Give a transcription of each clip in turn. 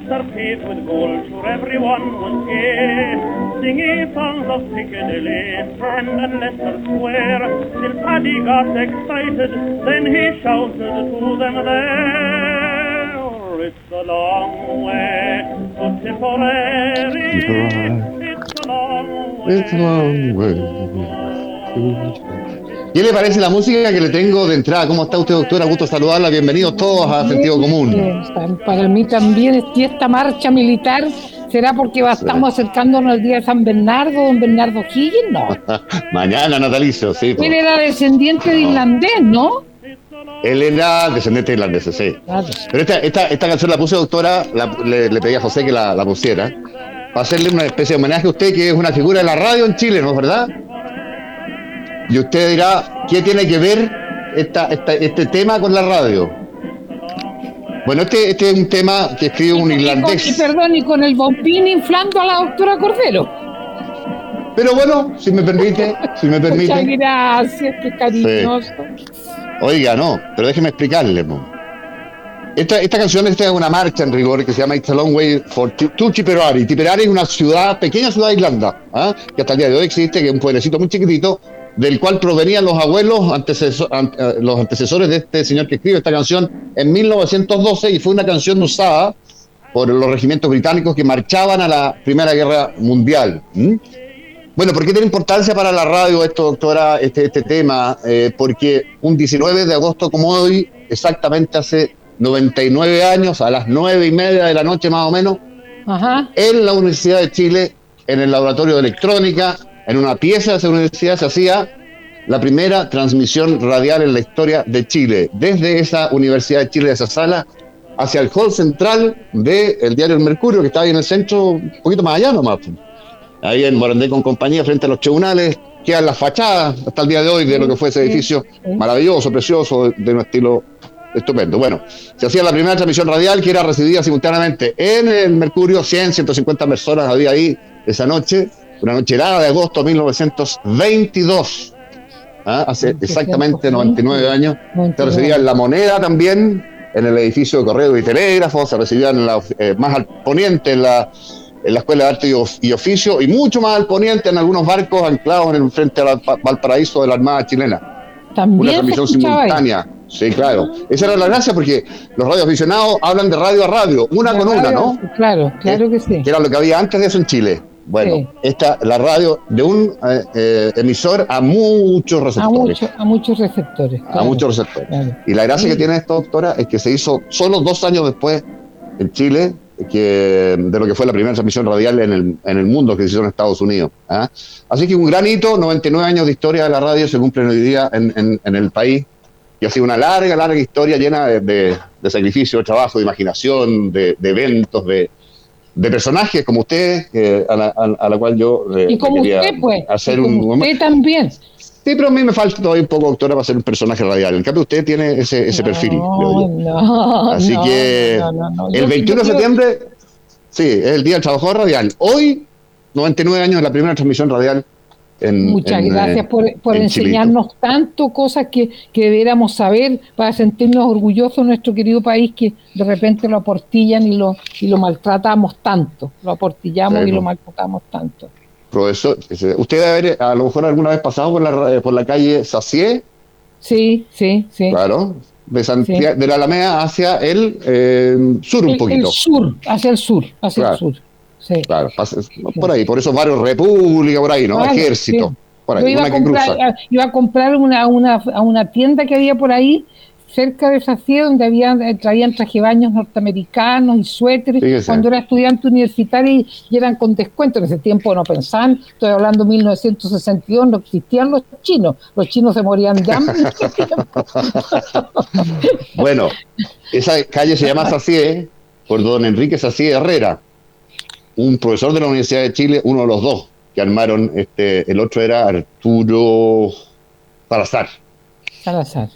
the streets are paved with gold, sure everyone was gay. Singing songs of Piccadilly, Strand and Leicester Square. Till Paddy got excited, then he shouted to them there. It's a long way to Tipperary. It's a long way. It's a long way. ¿Qué le parece la música que le tengo de entrada? ¿Cómo está usted, doctora? Gusto saludarla. Bienvenidos todos a Sentido Común. Para mí también y esta marcha militar. ¿Será porque estamos acercándonos al día de San Bernardo, don Bernardo Higgins? No. Mañana, natalicio, sí. Él era descendiente de irlandés, ¿no? Él era descendiente de irlandés, sí. Pero esta, esta, esta, canción la puse, doctora, le, le, pedí a José que la, la pusiera, para hacerle una especie de homenaje a usted, que es una figura de la radio en Chile, ¿no es verdad? Y usted dirá, ¿qué tiene que ver esta, este tema con la radio? Bueno, este, este es un tema que escribe un irlandés. Y perdón, y con el bombín inflando a la doctora Cordero. Pero bueno, si me permite, si me permite. Muchas gracias, qué cariñoso. Oiga, no, pero déjeme explicarle. Esta, esta canción esta es una marcha en rigor que se llama It's a Long Way for to Tipperary. Tipperary es una ciudad, pequeña ciudad de Irlanda, ¿ah? que hasta el día de hoy existe, que es un pueblecito muy chiquitito, del cual provenían los abuelos, eh, los antecesores de este señor que escribe esta canción en 1912 y fue una canción usada por los regimientos británicos que marchaban a la Primera Guerra Mundial. Bueno, ¿por qué tiene importancia para la radio esto, doctora, este, este tema? Eh, porque un 19 de agosto como hoy, exactamente hace 99 años, a las 9 y media de la noche más o menos, en la Universidad de Chile, en el laboratorio de electrónica, en una pieza de esa universidad se hacía la primera transmisión radial en la historia de Chile, desde esa Universidad de Chile, de esa sala, hacia el hall central del diario El Mercurio, que está ahí en el centro, un poquito más allá nomás. Ahí en Morandé con compañía, frente a los tribunales, quedan las fachadas hasta el día de hoy de lo que fue ese edificio maravilloso, precioso, de un estilo estupendo. Bueno, se hacía la primera transmisión radial que era recibida simultáneamente en el Mercurio, 100, 150 personas había ahí esa noche, una noche helada de agosto de 1922, ¿ah? hace exactamente 99 años. Se recibía en la moneda también, en el edificio de correo y telégrafo, se recibían eh, más al poniente en la, en la Escuela de Arte y, Oficio, y mucho más al poniente en algunos barcos anclados en el frente al Valparaíso de la Armada chilena. También una transmisión simultánea. Sí, claro. Esa era la gracia porque los radioaficionados hablan de radio a radio, una con una, ¿no? Claro, claro que sí. Que era lo que había antes de eso en Chile. Bueno, esta, la radio de un eh, eh, emisor a muchos receptores. A, muchos receptores. a muchos receptores. Y la gracia que tiene esta doctora es que se hizo solo dos años después en Chile que de lo que fue la primera transmisión radial en el, en el mundo que se hizo en Estados Unidos. ¿ah? Así que un gran hito, 99 años de historia de la radio se cumplen hoy día en, en, el país y ha sido una larga, larga historia llena de, de, sacrificio, de trabajo, de imaginación, de, de eventos, de, de personajes como usted, a, la, a, la, cual yo eh, y como usted, pues, hacer un usted también. Sí, pero a mí me falta todavía un poco, doctora, para ser un personaje radial. En cambio, usted tiene ese, ese perfil. No, Así que el 21 de septiembre, sí, es el Día del Trabajador Radial. Hoy, 99 años de la primera transmisión radial Muchas gracias por, por enseñarnos tanto cosas que, que deberíamos saber para sentirnos orgullosos de nuestro querido país que de repente lo aportillan y lo, y lo maltratamos tanto, lo aportillamos y lo maltratamos tanto. Profesor, ¿usted debe haber a lo mejor alguna vez pasado por la, por la calle Sacié? Sí, sí, sí. Claro, de, de la Alameda hacia el eh, sur un poquito. El sur, hacia el sur, hacia el sur. Sí. Claro, por ahí, por esos barrios República, por ahí, ¿no? Ejército. Por ahí, iba, a comprar, iba, a comprar, una, una, a una tienda que había por ahí cerca de esa ciudad donde habían, eh, traían trajebaños norteamericanos y suéteres cuando era estudiante universitario y, eran con descuento. En ese tiempo no pensaban, estoy hablando de 1962, no existían los chinos, los chinos se morían de hambre. bueno, esa calle se llama Sacié por don Enrique Sacié Herrera, un profesor de la Universidad de Chile, uno de los dos que armaron, este, el otro era Arturo Salazar. Salazar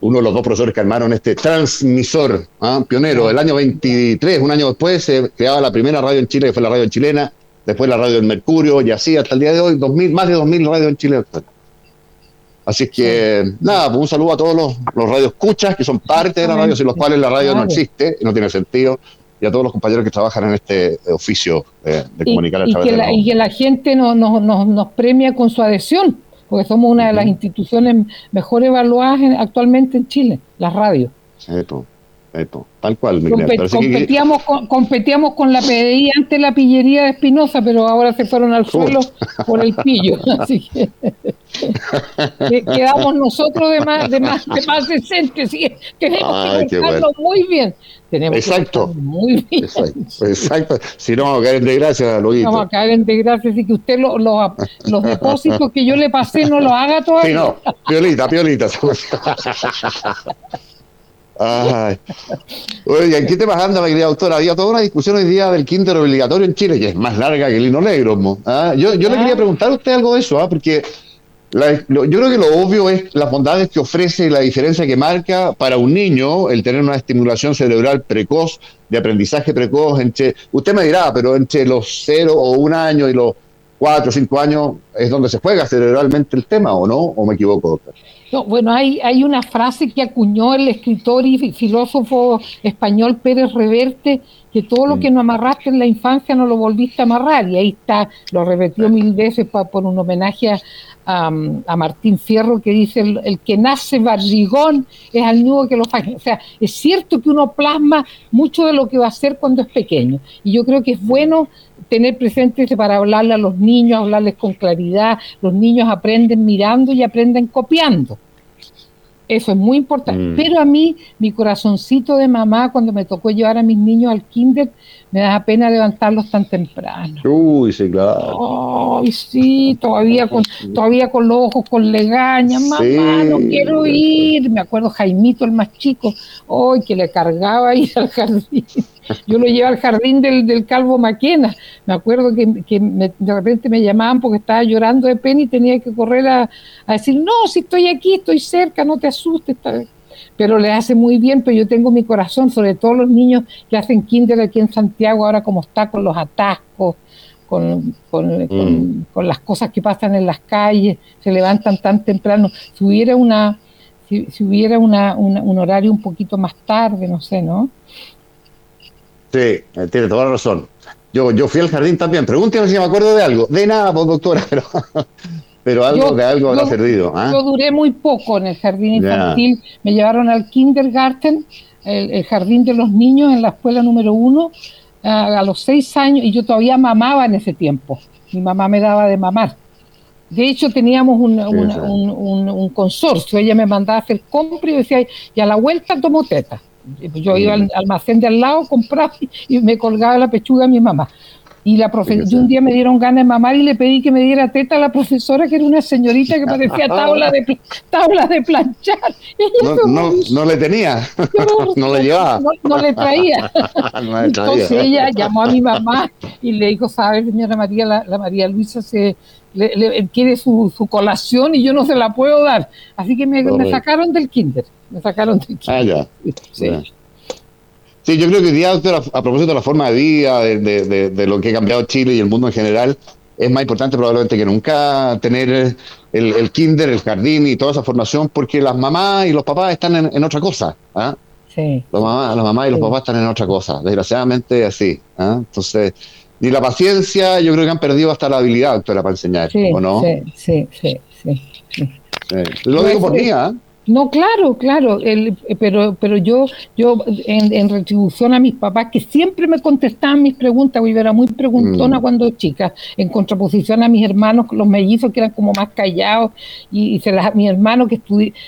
uno de los dos profesores que armaron este transmisor ¿ah? pionero. El año 23, un año después, se creaba la primera radio en Chile, que fue la radio chilena, después la radio del Mercurio, y así hasta el día de hoy, 2000, más de 2.000 radios en Chile. Así que, nada, pues un saludo a todos los, los radioescuchas que son parte de la radio, sin los cuales la radio no existe, no tiene sentido y a todos los compañeros que trabajan en este oficio de, comunicar a través y que, la, y que la gente no, nos premia con su adhesión porque somos una de las instituciones mejor evaluadas actualmente en Chile, las radios. Tal cual. competíamos, con, competíamos con la PDI antes la pillería de Espinosa, pero ahora se fueron al suelo por el pillo. Así que, quedamos nosotros de más, de más, de más decentes. y Tenemos que muy bien. Exacto. muy bien. Exacto. Si no, vamos a caer en desgracia, Luis. Vamos a caer en desgracia, así que usted lo, los depósitos que yo le pasé no los haga todavía. Sí, no, piolita, piolita. Ay. Oye, ¿qué te pasando, mi querida doctora? Había toda una discusión hoy día del kinder obligatorio en Chile, que es más larga que el hino negro. ¿ah? Yo, yo le quería preguntar a usted algo de eso, ¿ah? porque yo creo que lo obvio es las bondades que ofrece y la diferencia que marca para un niño el tener una estimulación cerebral precoz, de aprendizaje precoz, entre, usted me dirá, pero entre los cero o un año y los cuatro o cinco años es donde se juega cerebralmente el tema, ¿o no? ¿O me equivoco, doctor? No, bueno, hay, hay una frase que acuñó el escritor y filósofo español Pérez Reverte, que todo lo mm. que no amarraste en la infancia no lo volviste a amarrar, y ahí está, lo repetió mil veces por un homenaje a, a, Martín Fierro que dice el, que nace barrigón es al nudo que lo faje. O sea, es cierto que uno plasma mucho de lo que va a hacer cuando es pequeño. Y yo creo que es bueno tener presente para hablarle a los niños, hablarles con claridad. Los niños aprenden mirando y aprenden copiando. Eso es muy importante. Mm. Pero a mí, mi corazoncito de mamá, cuando me tocó llevar a mis niños al kinder, me da pena levantarlos tan temprano. Uy, sí, claro. Ay, sí, todavía con, todavía con los ojos con legaña. Mamá, no quiero ir. Me acuerdo Jaimito, el más chico, hoy que le cargaba ir al jardín. Yo lo llevo al jardín del, del Calvo Maquena. Me acuerdo que, de repente me llamaban porque estaba llorando de pena y tenía que correr a, decir, no, si estoy aquí, estoy cerca, no te asustes. Pero le hace muy bien, pero yo tengo mi corazón, sobre todo los niños que hacen kinder aquí en Santiago, ahora como está con los atascos, con, con, mm. las cosas que pasan en las calles, se levantan tan temprano. Si hubiera una, si, hubiera una, un horario un poquito más tarde, no sé, ¿no? Sí, eh, tiene toda la razón. Yo, yo fui al jardín también. Pregúnteme si me acuerdo de algo. De nada, pues, doctora, pero, pero algo que algo habrá servido. ¿ah? Yo duré muy poco en el jardín infantil. Me llevaron al kindergarten, el, jardín de los niños en la escuela número uno, a, los seis años, y yo todavía mamaba en ese tiempo. Mi mamá me daba de mamar. De hecho, teníamos un, un, un, consorcio. Ella me mandaba a hacer compra y decía, y a la vuelta tomo teta. Yo iba al almacén de al lado, compraba y me colgaba la pechuga a mi mamá. Y la un día me dieron ganas de mamar y le pedí que me diera teta a la profesora, que era una señorita que parecía tabla de, tabla de planchar. No, no, le tenía, no, le llevaba. No, le traía. Entonces ella llamó a mi mamá y le dijo, ¿sabe, señora María, la, María Luisa se le, quiere su, su, colación y yo no se la puedo dar? Así que me, me sacaron del kinder. Me sacaron de Ah, ya. Sí. yo creo que hoy día, a, propósito de la forma de vida, de, lo que ha cambiado Chile y el mundo en general, es más importante probablemente que nunca tener el, kinder, el jardín y toda esa formación, porque las mamás y los papás están en, otra cosa. ¿ah? Sí. Los mamás, las mamás y los papás están en otra cosa, desgraciadamente así. ¿ah? Entonces, ni la paciencia, yo creo que han perdido hasta la habilidad, doctora, para enseñar, ¿o no? Sí, sí, sí. sí, Lo digo por mí, ¿ah? No, claro, claro, el, pero, pero yo, yo en, retribución a mis papás, que siempre me contestaban mis preguntas, yo era muy preguntona mm. cuando chica, en contraposición a mis hermanos, los mellizos que eran como más callados, y, se las, mi hermano que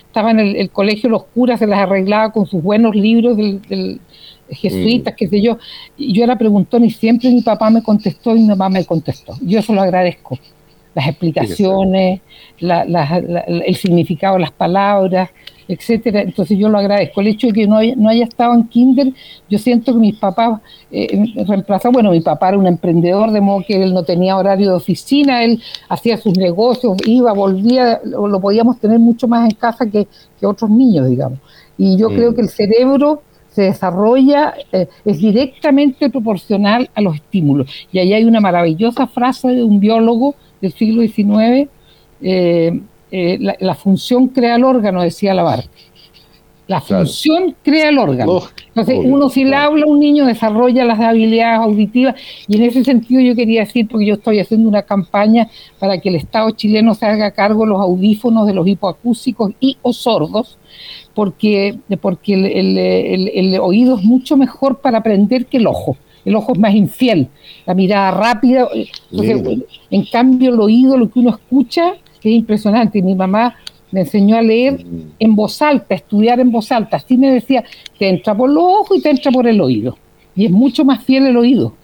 estaba en el, colegio Los Curas, se las arreglaba con sus buenos libros del, jesuitas, qué sé yo. Y yo era preguntona y siempre mi papá me contestó y mi mamá me contestó. Yo eso lo agradezco las explicaciones, el significado de las palabras, etcétera. Entonces yo lo agradezco. El hecho de que no haya, no haya estado en kinder, yo siento que mis papás eh, reemplazaron, bueno, mi papá era un emprendedor, de modo que él no tenía horario de oficina, él hacía sus negocios, iba, volvía, lo, podíamos tener mucho más en casa que, otros niños, digamos. Y yo creo que el cerebro se desarrolla, eh, es directamente proporcional a los estímulos. Y ahí hay una maravillosa frase de un biólogo del siglo XIX, eh, eh, la, función crea el órgano, decía Labarque. La función crea el órgano. Entonces, uno si le habla a un niño desarrolla las habilidades auditivas y en ese sentido yo quería decir, porque yo estoy haciendo una campaña para que el Estado chileno se haga cargo de los audífonos de los hipoacúsicos y o sordos, porque, porque el oído es mucho mejor para aprender que el ojo el ojo es más infiel, la mirada rápida. en cambio, el oído, lo que uno escucha, es impresionante. Mi mamá me enseñó a leer mm. en voz alta, a estudiar en voz alta. Así me decía, te entra por los ojos y te entra por el oído. Y es mucho más fiel el oído.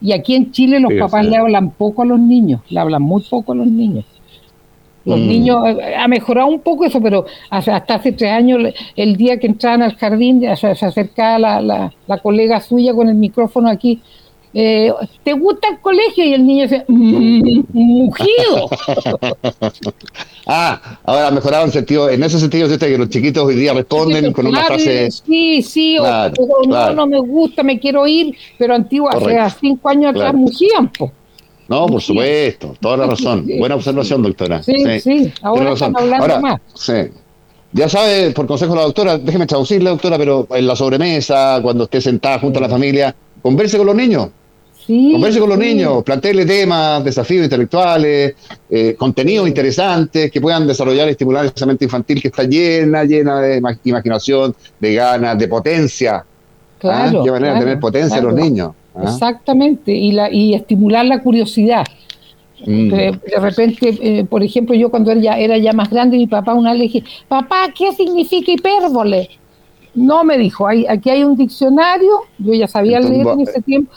Y aquí en Chile los papás le hablan poco a los niños, le hablan muy poco a los niños. Los mm. niños, eh, ha mejorado un poco eso, pero hasta, hace tres años, el día que entraban al jardín, se, acercaba la, la, colega suya con el micrófono aquí. Eh, ¿Te gusta el colegio? Y el niño dice, mm, mugido. ah, ahora en sentido, en ese sentido, ¿sí? que los chiquitos hoy día responden con una frase. Sí, sí, o, no, no me gusta, me quiero ir, pero antiguo, hace cinco años atrás mugían, po. No, por supuesto, toda la razón. Buena observación, doctora. Sí, sí, ahora están hablando más. Sí. Ya sabe, por consejo de la doctora, déjeme traducirle, doctora, pero en la sobremesa, cuando esté sentada junto a la familia, converse con los niños. Sí, converse con los niños, plantearle temas, desafíos intelectuales, eh, contenidos interesantes que puedan desarrollar y estimular esa mente infantil que está llena, llena de imaginación, de ganas, de potencia. ¿Ah? Claro. Qué manera de tener potencia los niños. ¿Ah? Exactamente, y, la, y estimular la curiosidad. Mm. De, repente, eh, por ejemplo, yo cuando era ya, era ya más grande, mi papá una vez le dije, papá, ¿qué significa hipérbole? No me dijo, hay, aquí hay un diccionario, yo ya sabía leer en ese tiempo.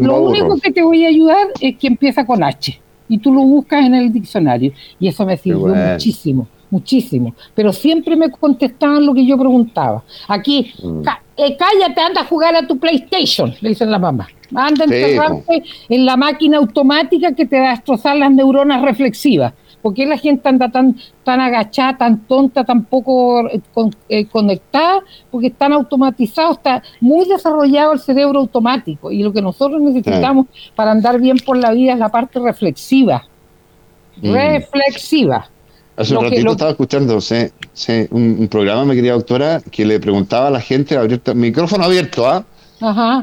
Lo único que te voy a ayudar es que empieza con H y tú lo buscas en el diccionario. Y eso me sirvió muchísimo muchísimo, pero siempre me contestaban lo que yo preguntaba. Aquí, mm. eh, cállate, anda a jugar a tu PlayStation, le dicen la mamá. Anda a encerrarte en la máquina automática que te va a destrozar las neuronas reflexivas. ¿Por qué la gente anda tan, tan agachada, tan tonta, tan poco eh, eh, conectada? Porque están automatizados, está muy desarrollado el cerebro automático. Y lo que nosotros necesitamos para andar bien por la vida es la parte reflexiva. Mm. Reflexiva. Hace un ratito estaba escuchando un, programa, mi querida doctora, que le preguntaba a la gente, abierto, micrófono abierto, ¿ah?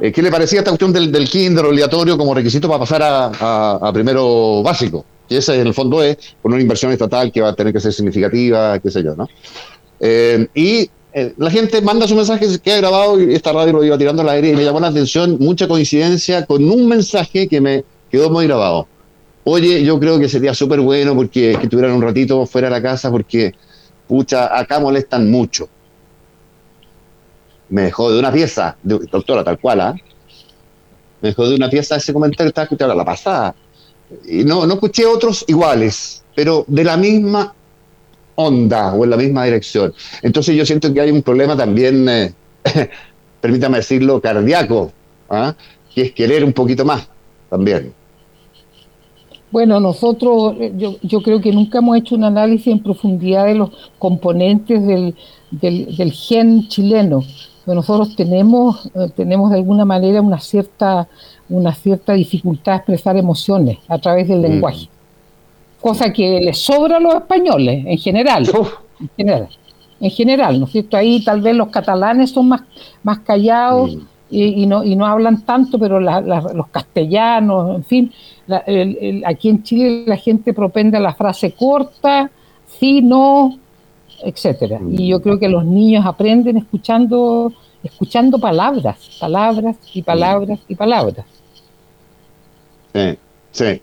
Eh, ¿Qué le parecía esta cuestión del, del kinder obligatorio como requisito para pasar a, primero básico? Y ese en el fondo es por una inversión estatal que va a tener que ser significativa, qué sé yo, ¿no? Eh, y eh, la gente manda su mensaje, se queda grabado y esta radio lo iba tirando al aire y me llamó la atención mucha coincidencia con un mensaje que me quedó muy grabado. Oye, yo creo que sería súper bueno porque que tuvieran un ratito fuera de la casa porque, pucha, acá molestan mucho. Me dejó de una pieza, doctora, tal cual, ¿ah? Me dejó de una pieza ese comentario, estaba escuchando la pasada. No, no escuché otros iguales, pero de la misma onda o en la misma dirección. Entonces yo siento que hay un problema también, eh, permítame decirlo, cardíaco, ¿ah? que es querer un poquito más también. Bueno, nosotros, eh, yo, yo, creo que nunca hemos hecho un análisis en profundidad de los componentes del, del, gen chileno. Nosotros tenemos, eh, tenemos de alguna manera una cierta, una cierta dificultad de expresar emociones a través del mm. lenguaje. Cosa que les sobra a los españoles en general. En general. En general, ¿no es cierto? Ahí tal vez los catalanes son más, más callados. Mm y, no, y no hablan tanto, pero los castellanos, en fin, aquí en Chile la gente propende a la frase corta, sí, no, etcétera. Y yo creo que los niños aprenden escuchando, escuchando palabras, palabras y palabras y palabras. Sí, sí.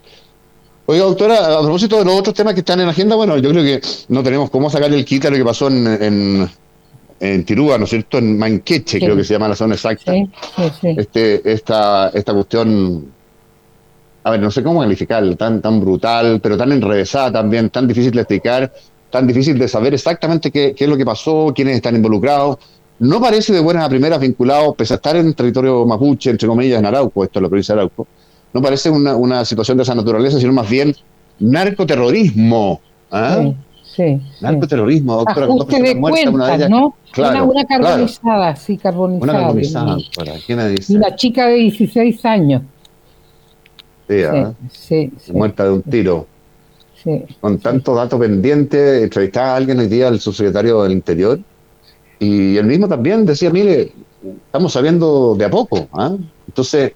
Oiga, doctora, a propósito de los otros temas que están en la agenda, bueno, yo creo que no tenemos cómo sacar el quita lo que pasó en, en Tirúa, ¿no es cierto? En Manqueche, creo que se llama la zona exacta. este, esta, esta cuestión, a ver, no sé cómo calificarla, tan, tan brutal, pero tan enrevesada también, tan difícil de explicar, tan difícil de saber exactamente qué, qué es lo que pasó, quiénes están involucrados. No parece de buenas a primeras vinculado, pese a estar en territorio mapuche, entre comillas, en Arauco, esto es la provincia de Arauco, no parece una, una situación de esa naturaleza, sino más bien narcoterrorismo. ¿ah? Sí, Narcoterrorismo, doctora. Ajuste de cuentas, ¿no? una, una carbonizada, sí, carbonizada. Una carbonizada, ¿Quién me dice? Una chica de 16 años. Sí, ¿ah? sí, sí, Muerta de un tiro. Con tantos datos pendientes, entrevistaba a alguien hoy día, el subsecretario del Interior, y él mismo también decía, mire, estamos sabiendo de a poco. ¿ah? Entonces,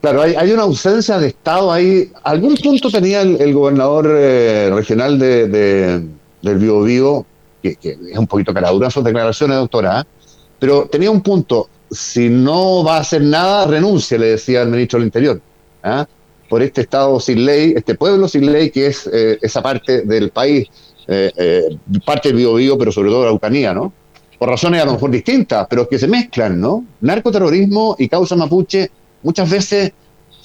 Claro, hay, una ausencia de Estado ahí. Algún punto tenía el, gobernador eh, regional de, del Bio, que, es un poquito caradura sus declaraciones, doctora, ¿eh? pero tenía un punto. Si no va a hacer nada, renuncia, le decía el ministro del Interior. ¿eh? Por este Estado sin ley, este pueblo sin ley, que es esa parte del país, parte del Bio, pero sobre todo la Araucanía, ¿no? Por razones a lo mejor distintas, pero que se mezclan, ¿no? Narcoterrorismo y causa mapuche muchas veces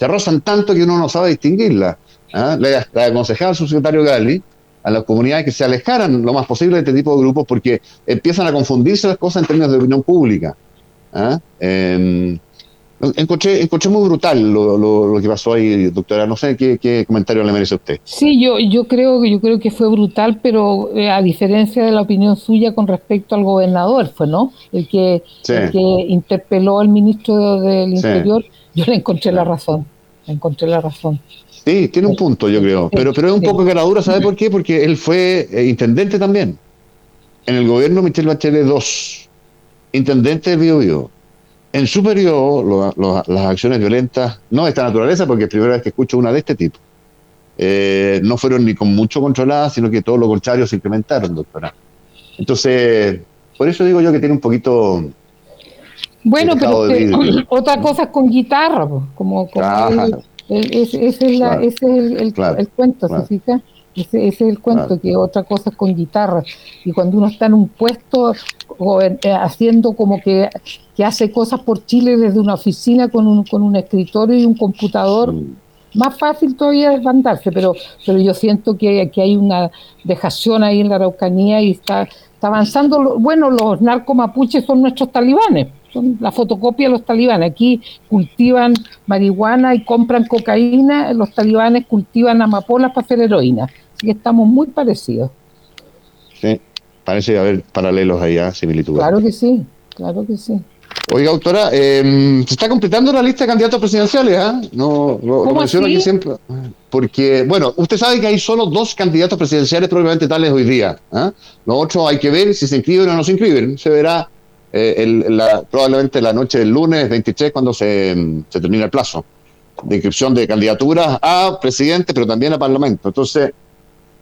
se rozan tanto que uno no sabe distinguirla. ¿ah? Le, aconsejaba al subsecretario Gali a las comunidades que se alejaran lo más posible de este tipo de grupos porque empiezan a confundirse las cosas en términos de opinión pública. ¿ah? Em, encontré, encontré muy brutal lo, que pasó ahí, doctora. No sé qué, comentario le merece a usted. Sí, yo, yo, creo, yo creo que fue brutal, pero eh, a diferencia de la opinión suya con respecto al gobernador, fue no el que, que interpeló al ministro del Interior. Yo le encontré la razón, le encontré la razón. Sí, tiene un punto, yo creo. Pero, pero es un poco caradura, ¿sabe por qué? Porque él fue eh, intendente también. En el gobierno Michel Bachelet II, intendente del Bio, En su periodo, las acciones violentas, no de esta naturaleza, porque es la primera vez que escucho una de este tipo, eh, no fueron ni con mucho controladas, sino que todo lo contrario se incrementaron, doctora. Entonces, por eso digo yo que tiene un poquito bueno, pero otra cosa es con guitarra, como, ese, es el, cuento, ¿se fija? Ese, es el cuento, que otra cosa es con guitarra. Y cuando uno está en un puesto eh, haciendo como que, hace cosas por Chile desde una oficina con un, con un escritorio y un computador, más fácil todavía es mandarse, pero, pero yo siento que, que hay una dejación ahí en la Araucanía y está, está avanzando. Bueno, los narcomapuches son nuestros talibanes son la fotocopia de los talibanes. Aquí cultivan marihuana y compran cocaína, los talibanes cultivan amapolas para hacer heroína. Así que estamos muy parecidos. Sí, parece haber paralelos allá, similitudes. Claro que sí, claro que sí. Oiga, doctora, em, se está completando la lista de candidatos presidenciales, ¿ah? No, lo, menciono aquí siempre. Porque, bueno, usted sabe que hay solo dos candidatos presidenciales probablemente tales hoy día. ¿ah? Los otros hay que ver si se inscriben o no se inscriben. Se verá eh, la, probablemente la noche del lunes 23 cuando se, se, termina el plazo de inscripción de candidaturas a presidente, pero también a parlamento. Entonces,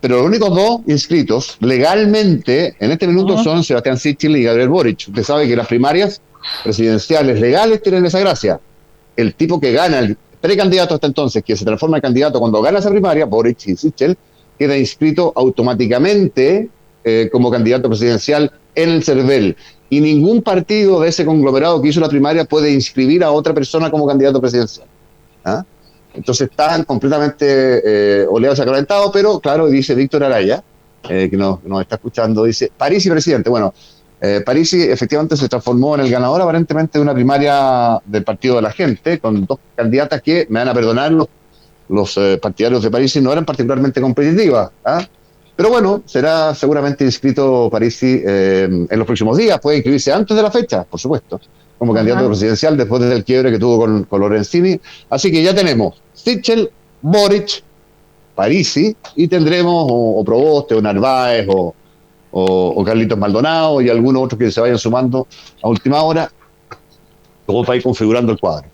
pero los únicos dos inscritos legalmente en este minuto son Sebastián Sichel y Gabriel Boric. Usted sabe que las primarias presidenciales legales tienen esa gracia. El tipo que gana, el precandidato hasta entonces, que se transforma en candidato cuando gana esa primaria, Boric y Sichel, queda inscrito automáticamente eh, como candidato presidencial en el CERVEL y ningún partido de ese conglomerado que hizo la primaria puede inscribir a otra persona como candidato presidencial. ¿ah? Entonces están completamente eh, oleados acalentados, pero claro, dice Víctor Araya, eh, que nos, está escuchando, dice, París y presidente. Bueno, eh, París efectivamente se transformó en el ganador aparentemente de una primaria del Partido de la Gente, con dos candidatas que, me van a perdonar los, los eh, partidarios de París, no eran particularmente competitivas. ¿ah? Pero bueno, será seguramente inscrito Parisi eh, en los próximos días, puede inscribirse antes de la fecha, por supuesto, como candidato presidencial después del quiebre que tuvo con, con Lorenzini. Así que ya tenemos Sichel, Boric, Parisi y tendremos o, Proboste o Narváez o, o, Carlitos Maldonado y algunos otros que se vayan sumando a última hora, como para ir configurando el cuadro.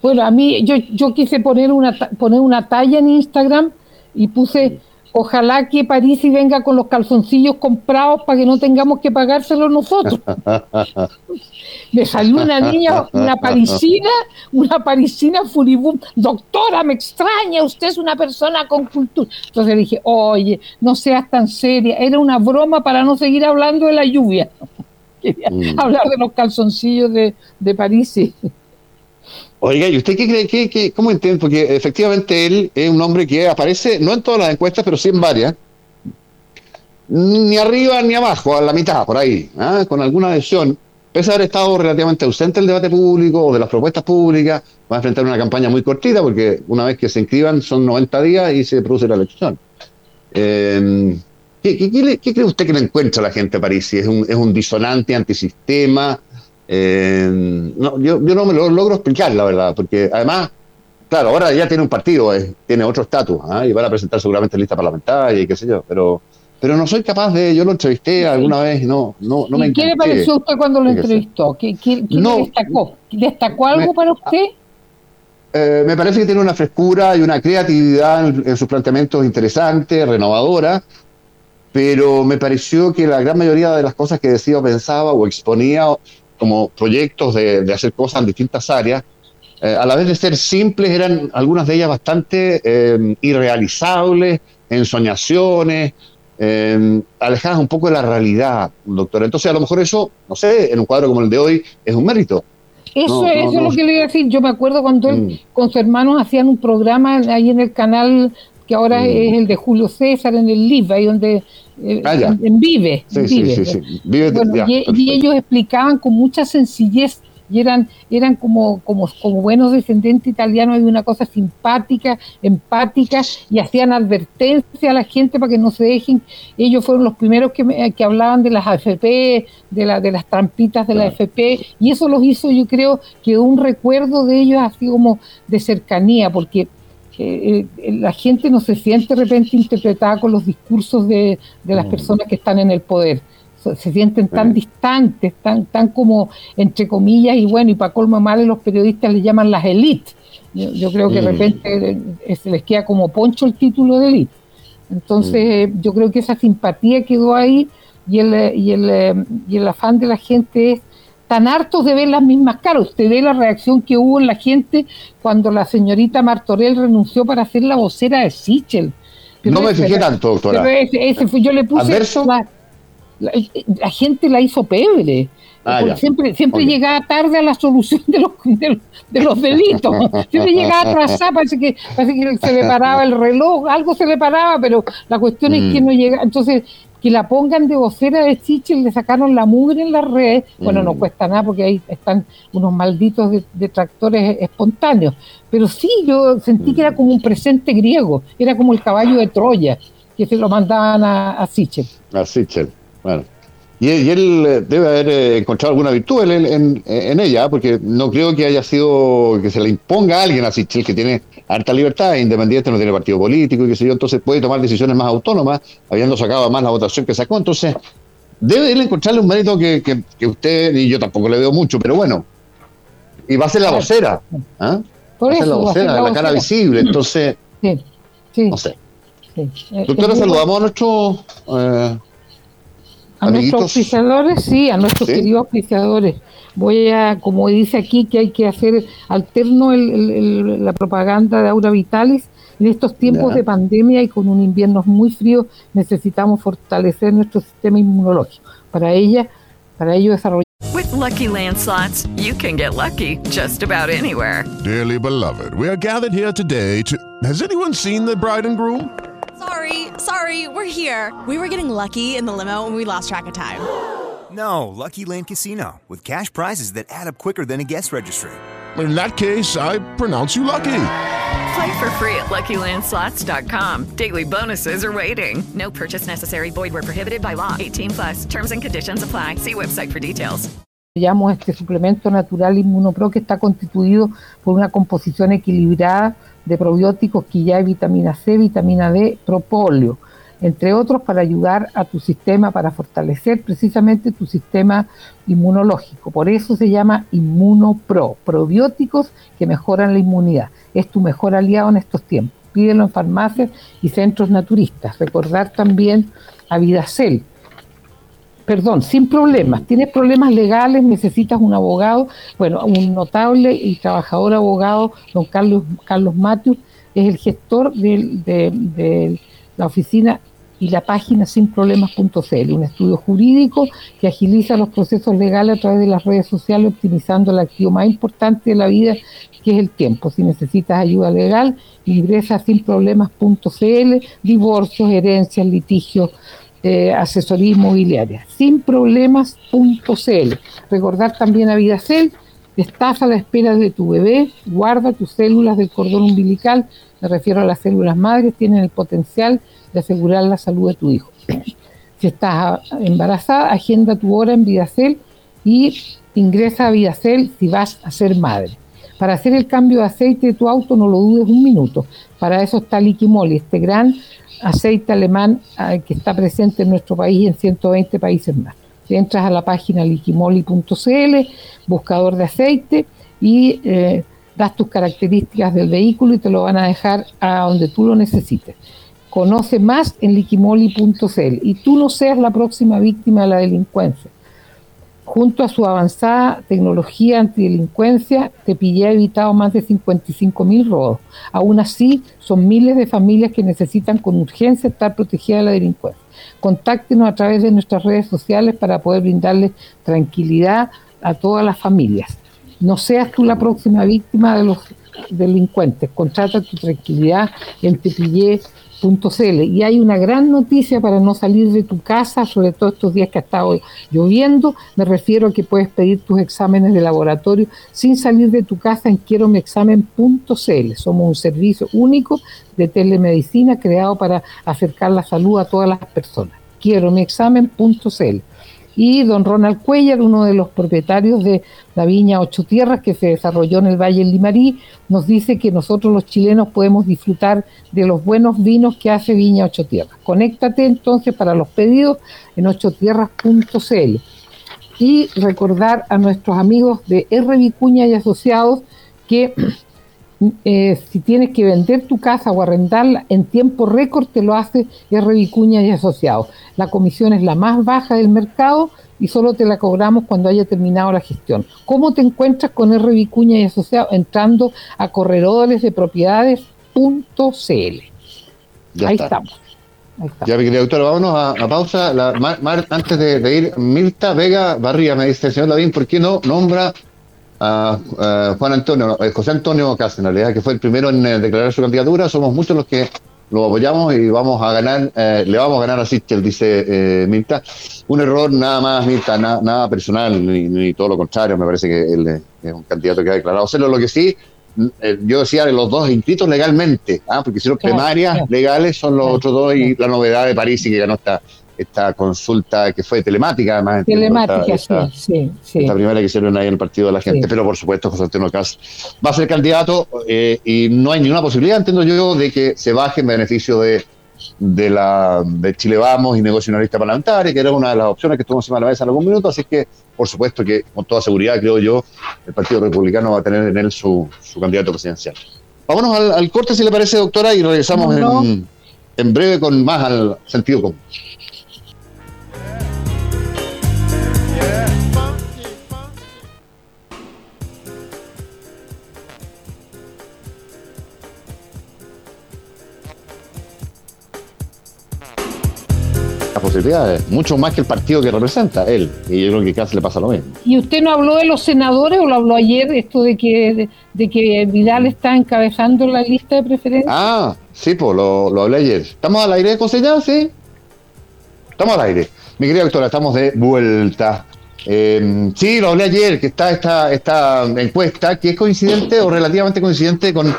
Bueno, a mí yo, yo quise poner una, poner una talla en Instagram y puse Ojalá que Parisi venga con los calzoncillos comprados para que no tengamos que pagárselos nosotros. me salió una niña, una parisina, una parisina furibunda. Doctora, me extraña, usted es una persona con cultura. Entonces dije, oye, no seas tan seria. Era una broma para no seguir hablando de la lluvia. Quería mm. hablar de los calzoncillos de, de Parisi. Oiga, ¿y usted qué cree? Qué, ¿Cómo entiende? Porque efectivamente él es un hombre que aparece, no en todas las encuestas, pero sí en varias, ni arriba ni abajo, a la mitad, por ahí, ¿ah? con alguna adhesión, pese a haber estado relativamente ausente del debate público o de las propuestas públicas, va a enfrentar una campaña muy cortita, porque una vez que se inscriban son 90 días y se produce la elección. Eh, ¿qué, cree usted que le encuentra la gente a París? ¿Es un, es un disonante antisistema? Eh, no, yo, yo no me lo logro explicar, la verdad, porque además, claro, ahora ya tiene un partido, eh, tiene otro estatus, ¿ah? y van a presentar seguramente lista parlamentaria y qué sé yo, pero pero no soy capaz de, yo lo entrevisté alguna vez, no, no, no me ¿Qué le pareció a usted cuando lo entrevistó? ¿Qué, qué, destacó? ¿Destacó algo para usted? Eh, me parece que tiene una frescura y una creatividad en, sus planteamientos interesantes, renovadora, pero me pareció que la gran mayoría de las cosas que decía o pensaba o exponía como proyectos de, hacer cosas en distintas áreas, eh, a la vez de ser simples, eran algunas de ellas bastante eh, irrealizables, ensoñaciones, eh, alejadas un poco de la realidad, doctor. Entonces, a lo mejor eso, no sé, en un cuadro como el de hoy, es un mérito. Eso, es lo que le iba a decir. Yo me acuerdo cuando él mm. con sus hermanos hacían un programa ahí en el canal que ahora mm. es el de Julio César, en el LIV, ahí donde ah, en, Vive. y, ellos explicaban con mucha sencillez y eran, eran como, como, como buenos descendientes italianos de una cosa simpática, empática, y hacían advertencia a la gente para que no se dejen. Ellos fueron los primeros que, que hablaban de las AFP, de, la, de las trampitas de la AFP, y eso los hizo, yo creo, que un recuerdo de ellos así como de cercanía, porque eh, la gente no se siente de repente interpretada con los discursos de, las mm. personas que están en el poder. Se, sienten tan distantes, tan, tan como, entre comillas, y bueno, y para colmo mal los periodistas le llaman las élites. Yo, creo que de mm. repente eh, se les queda como poncho el título de élite. Entonces, mm. yo creo que esa simpatía quedó ahí y el, y el, y el afán de la gente es tan hartos de ver las mismas caras. Usted ve la reacción que hubo en la gente cuando la señorita Martorell renunció para ser la vocera de Sichel. no me fijé tanto, doctora. yo le puse. La, gente la hizo pebre. Ah, siempre siempre llegaba tarde a la solución de los, de los, delitos. siempre llegaba atrasada, parece que, parece que se le paraba el reloj, algo se le paraba, pero la cuestión es que mm. no llega. Entonces, que la pongan de vocera de Sichel, le sacaron la mugre en la red, bueno, no mm. cuesta nada porque ahí están unos malditos detractores espontáneos, pero sí, yo sentí que era como un presente griego, era como el caballo de Troya, que se lo mandaban a, a Sichel. A Sichel, bueno. Y, él eh, debe haber eh, encontrado alguna virtud en, ella, porque no creo que haya sido que se le imponga a alguien a Sichel, que tiene harta libertad, independiente, no tiene partido político y qué sé yo, entonces puede tomar decisiones más autónomas, habiendo sacado más la votación que sacó. Entonces, debe él encontrarle un mérito que, que, usted y yo tampoco le veo mucho, pero bueno, y va a ser la vocera, ¿ah? va a ser la vocera, la, cara visible, entonces, no sé. Doctora, saludamos a nuestros eh, a nuestros auspiciadores, sí, a nuestros queridos auspiciadores. Voy a, como dice aquí, que hay que hacer alterno la propaganda de Aura Vitalis. En estos tiempos de pandemia y con un invierno muy frío, necesitamos fortalecer nuestro sistema inmunológico. Para ella, para ello desarrollar. With lucky landslots, you can get lucky just about anywhere. Dearly beloved, we are gathered here today to. Has anyone seen the bride and groom? Sorry, sorry, we're here. We were getting lucky in the limo and we lost track of time. No, Lucky Land Casino, with cash prizes that add up quicker than a guest registry. In that case, I pronounce you lucky. Play for free at LuckyLandSlots.com. Daily bonuses are waiting. No purchase necessary. Void were prohibited by law. 18 plus. Terms and conditions apply. See website for details. Llamo este suplemento natural Inmunopro que está constituido por una composición equilibrada de probióticos que ya hay vitamina C, vitamina D, propóleo, entre otros para ayudar a tu sistema, para fortalecer precisamente tu sistema inmunológico. Por eso se llama Inmunopro, probióticos que mejoran la inmunidad. Es tu mejor aliado en estos tiempos. Pídelo en farmacias y centros naturistas. Recordar también a Vidacel perdón, sin problemas. Tienes problemas legales, necesitas un abogado, bueno, un notable y trabajador abogado, don Carlos, Carlos Matius, es el gestor de, de la oficina y la página sinproblemas.cl, un estudio jurídico que agiliza los procesos legales a través de las redes sociales, optimizando el activo más importante de la vida, que es el tiempo. Si necesitas ayuda legal, ingresa a sinproblemas.cl, divorcios, herencias, litigios, eh, asesoría inmobiliaria. Sinproblemas.cl. Recordar también a Vidacel, estás a la espera de tu bebé, guarda tus células del cordón umbilical, me refiero a las células madres, tienen el potencial de asegurar la salud de tu hijo. Si estás embarazada, agenda tu hora en Vidacel y ingresa a Vidacel si vas a ser madre. Para hacer el cambio de aceite de tu auto, no lo dudes un minuto. Para eso está Liquimoli, este gran aceite alemán ah, que está presente en nuestro país y en 120 países más. Entras a la página liquimoli.cl, buscador de aceite y eh, das tus características del vehículo y te lo van a dejar a donde tú lo necesites. Conoce más en liquimoli.cl y tú no seas la próxima víctima de la delincuencia. Junto a su avanzada tecnología antidelincuencia, Tepillé ha evitado más de 55 mil robos. Aún así, son miles de familias que necesitan con urgencia estar protegidas de la delincuencia. Contáctenos a través de nuestras redes sociales para poder brindarles tranquilidad a todas las familias. No seas tú la próxima víctima de los delincuentes. Contrata tu tranquilidad en Y hay una gran noticia para no salir de tu casa, sobre todo estos días que ha estado lloviendo. Me refiero a que puedes pedir tus exámenes de laboratorio sin salir de tu casa en quieromiexamen.cl. Somos un servicio único de telemedicina creado para acercar la salud a todas las personas. Quieromiexamen.cl y don Ronald Cuellar, uno de los propietarios de la viña Ocho Tierras que se desarrolló en el Valle del Limarí, nos dice que nosotros los chilenos podemos disfrutar de los buenos vinos que hace Viña Ocho Tierras. Conéctate entonces para los pedidos en ochotierras.cl y recordar a nuestros amigos de R. Vicuña y Asociados que eh, si tienes que vender tu casa o arrendarla en tiempo récord, te lo hace R. Vicuña y Asociados. La comisión es la más baja del mercado y solo te la cobramos cuando haya terminado la gestión. ¿Cómo te encuentras con R. Vicuña y Asociados? Entrando a corredores de propiedades.cl. Ahí estamos. Ya, mi querida doctora, vámonos a, pausa. antes de, ir, Mirta Vega Barría me dice, señor Lavín, ¿por qué no nombra a, Juan Antonio, eh, José Antonio en realidad, que fue el primero en eh, declarar su candidatura. Somos muchos los que lo apoyamos y vamos a ganar, eh, le vamos a ganar a Sichel, dice eh, Mirta. Un error nada más, Mirta, nada personal, ni, todo lo contrario, me parece que él es un candidato que ha declarado serlo. Lo que sí, yo decía de los dos inscritos legalmente, ¿ah? porque si los primarias legales son los otros dos y la novedad de París y que ganó esta, esta consulta que fue telemática, además. Telemática, sí, sí, La primera que hicieron ahí en el partido de la gente, pero por supuesto José Antonio Cas va a ser candidato eh, y no hay ninguna posibilidad, entiendo yo, de que se baje en beneficio de, de la de Chile Vamos y negocio parlamentaria, que era una de las opciones que estuvo encima de la mesa en algún minuto, así que por supuesto que con toda seguridad, creo yo, el Partido Republicano va a tener en él su, su candidato presidencial. Vámonos al, corte, si le parece, doctora, y regresamos En, en breve con más al sentido común. Posibilidades, mucho más que el partido que representa él. Y yo creo que casi le pasa lo mismo. ¿Y usted no habló de los senadores o lo habló ayer, esto de que, de, que Vidal está encabezando la lista de preferencias? Ah, sí, pues lo, lo hablé ayer. ¿Estamos al aire, Conseñal? Sí. Estamos al aire. Mi querida doctora, estamos de vuelta. Eh, sí, lo hablé ayer, que está esta, esta encuesta, que es coincidente o relativamente coincidente con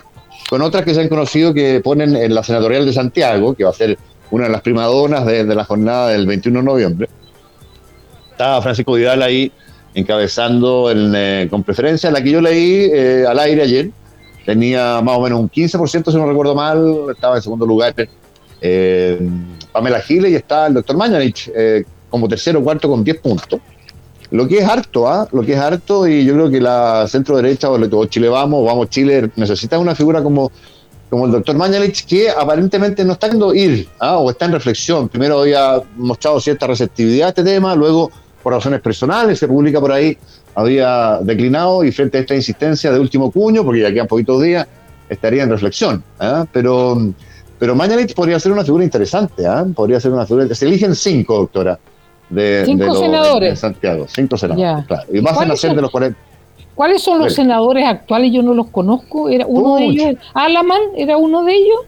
con otras que se han conocido que ponen en la senatorial de Santiago, que va a ser una de las primadonas de, la jornada del 21 de noviembre. Estaba Francisco Vidal ahí encabezando en, eh, con preferencia, la que yo leí eh, al aire ayer, tenía más o menos un 15%, si no recuerdo mal, estaba en segundo lugar eh, Pamela Giles y está el doctor Mañanich como tercero o cuarto con 10 puntos. Lo que es harto, ¿ah? Lo que es harto y yo creo que la centro derecha o, Chile Vamos o Vamos Chile necesita una figura como, como el doctor Mañalich que aparentemente no está yendo ir ¿ah? o está en reflexión. Primero había mostrado cierta receptividad a este tema, luego por razones personales se publica por ahí, había declinado y frente a esta insistencia de último cuño, porque ya quedan poquitos días, estaría en reflexión. ¿ah? Pero, pero Mañalich podría ser una figura interesante, ¿ah? podría ser una figura. Se eligen cinco, doctora de, cinco de los- senadores. de Santiago, cinco senadores, claro. Y van a ¿Cuáles ser son? de los 40. ¿Cuáles son los senadores actuales? Yo no los conozco. Era uno de ellos. Alaman era uno de ellos.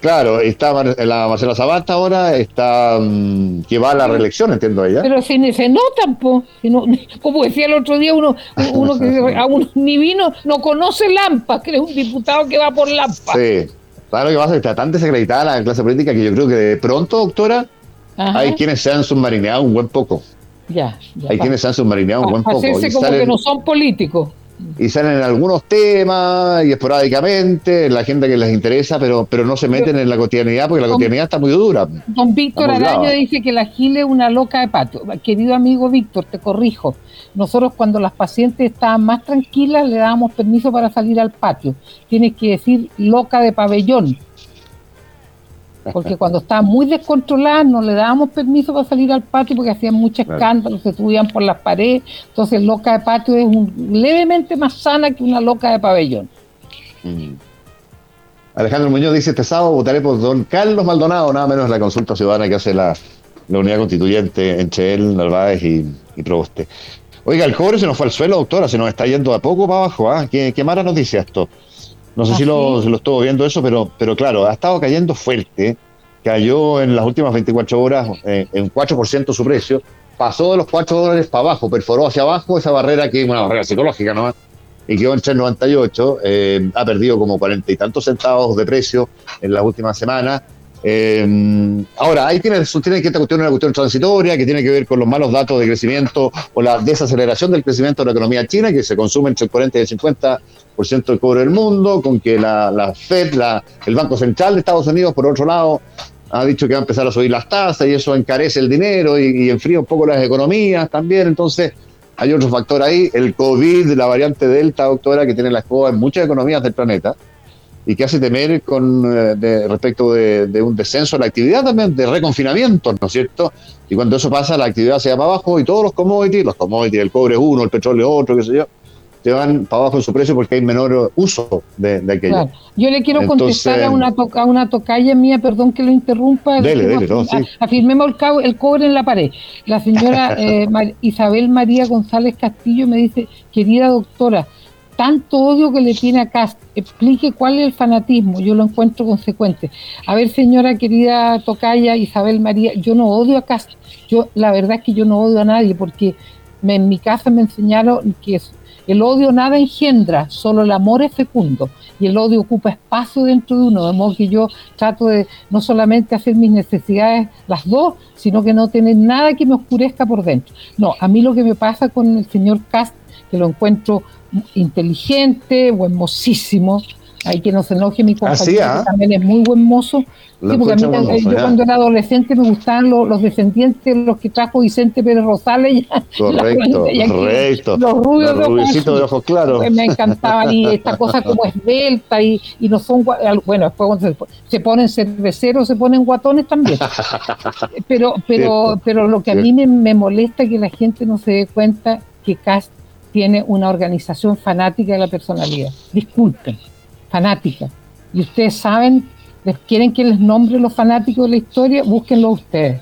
Claro, está la Marcela Sabata ahora, está mm, que va a la reelección, entiendo ella. Pero se, se notan, po. Si no- como decía el otro día uno, uno que a uno ni vino, no conoce Lampa, que es un diputado que va por Lampa. Sí. Claro que pasa que está tan desacreditada la clase política que yo creo que de pronto, doctora, Ajá, hay quienes se han submarineado un buen poco. Ya, ya, Hay pa- quienes se han submarineado un buen poco. hacerse Y como que salen, no son políticos. y salen en algunos temas y esporádicamente, en la gente que les interesa, pero, pero no se meten en la cotidianidad porque la cotidianidad está muy dura. Don Víctor bravos. dice que la Gile es una loca de patio. Querido amigo Víctor, te corrijo. Nosotros cuando las pacientes estaban más tranquilas le dábamos permiso para salir al patio. Tienes que decir loca de pabellón. Porque cuando estaban muy descontroladas no le dábamos permiso para salir al patio porque hacían mucho escándalo, se subían por las paredes. Entonces loca de patio es un- levemente más sana que una loca de pabellón. Mm. Alejandro Muñoz dice, este sábado votaré por don Carlos Maldonado, nada menos la consulta ciudadana que hace la, la unidad constituyente entre él, Narváez y, y Proboste. Oiga, el cobre se nos fue al suelo, doctora, se nos está yendo a poco para abajo. ¿ah? ¿Qué, qué mala noticia esto. No sé ¿Ah, si lo, sí? si lo estuvo viendo eso, pero, pero claro, ha estado cayendo fuerte. Cayó en las últimas 24 horas eh, en 4% su precio. Pasó de los 4 dólares para abajo, perforó hacia abajo esa barrera que es una barrera psicológica, ¿no? y quedó en 3.98, eh, ha perdido como cuarenta y tantos centavos de precio en las últimas semanas. Eh, ahora, ahí tiene, tiene que esta cuestión es una cuestión transitoria que tiene que ver con los malos datos de crecimiento o la desaceleración del crecimiento de la economía china, que se consume entre el 40 y el 50% del cobre del mundo, con que la, Fed, la, el Banco Central de Estados Unidos, por otro lado, ha dicho que va a empezar a subir las tasas y eso encarece el dinero y, y enfría un poco las economías también. Entonces, hay otro factor ahí, el COVID, la variante Delta, doctora, que tiene la escoba en muchas economías del planeta y que hace temer con eh, de- respecto de, de un descenso de la actividad también, de reconfinamiento, ¿no es cierto? Y cuando eso pasa, la actividad se va para abajo y todos los commodities, los commodities, el cobre es uno, el petróleo es otro, qué sé yo, se van para abajo en su precio porque hay menor uso de, de aquello. Claro. Yo le quiero Entonces- contestar a una, to- a una tocaya mía, perdón que lo interrumpa. Dele, dele, no, sí. Afirmemos el, cabo- el cobre en la pared. La señora eh, Mar- Isabel María González Castillo me dice, querida doctora, tanto odio que le tiene a Cast, explique cuál es el fanatismo, yo lo encuentro consecuente. A ver, señora querida Tocaya, Isabel María, yo no odio a Cast, yo la verdad es que yo no odio a nadie, porque en mi casa me enseñaron que el odio nada engendra, solo el amor es fecundo y el odio ocupa espacio dentro de uno, de modo que yo trato de no solamente hacer mis necesidades las dos, sino que no tener nada que me oscurezca por dentro. No, a mí lo que me pasa con el señor Cast, que lo encuentro inteligente, buen hay que no se enoje mi compañero, sí, ¿ah? también es muy buen mozo. Sí, porque a mí, yo ya. cuando era adolescente me gustaban los, los descendientes, los que trajo Vicente Pérez Rosales. ya- Correcto, ya que correcto. Los rubios Los de de ojos claros. Pues me encantaban y esta cosa como esbelta y, y no son bueno después cuando se, se ponen cerveceros se ponen guatones también pero pero Cierto, pero lo que a mí me, me molesta es que la gente no se dé cuenta que Cast tiene una organización fanática de la personalidad disculpen fanática y ustedes saben quieren que les nombre los fanáticos de la historia búsquenlo ustedes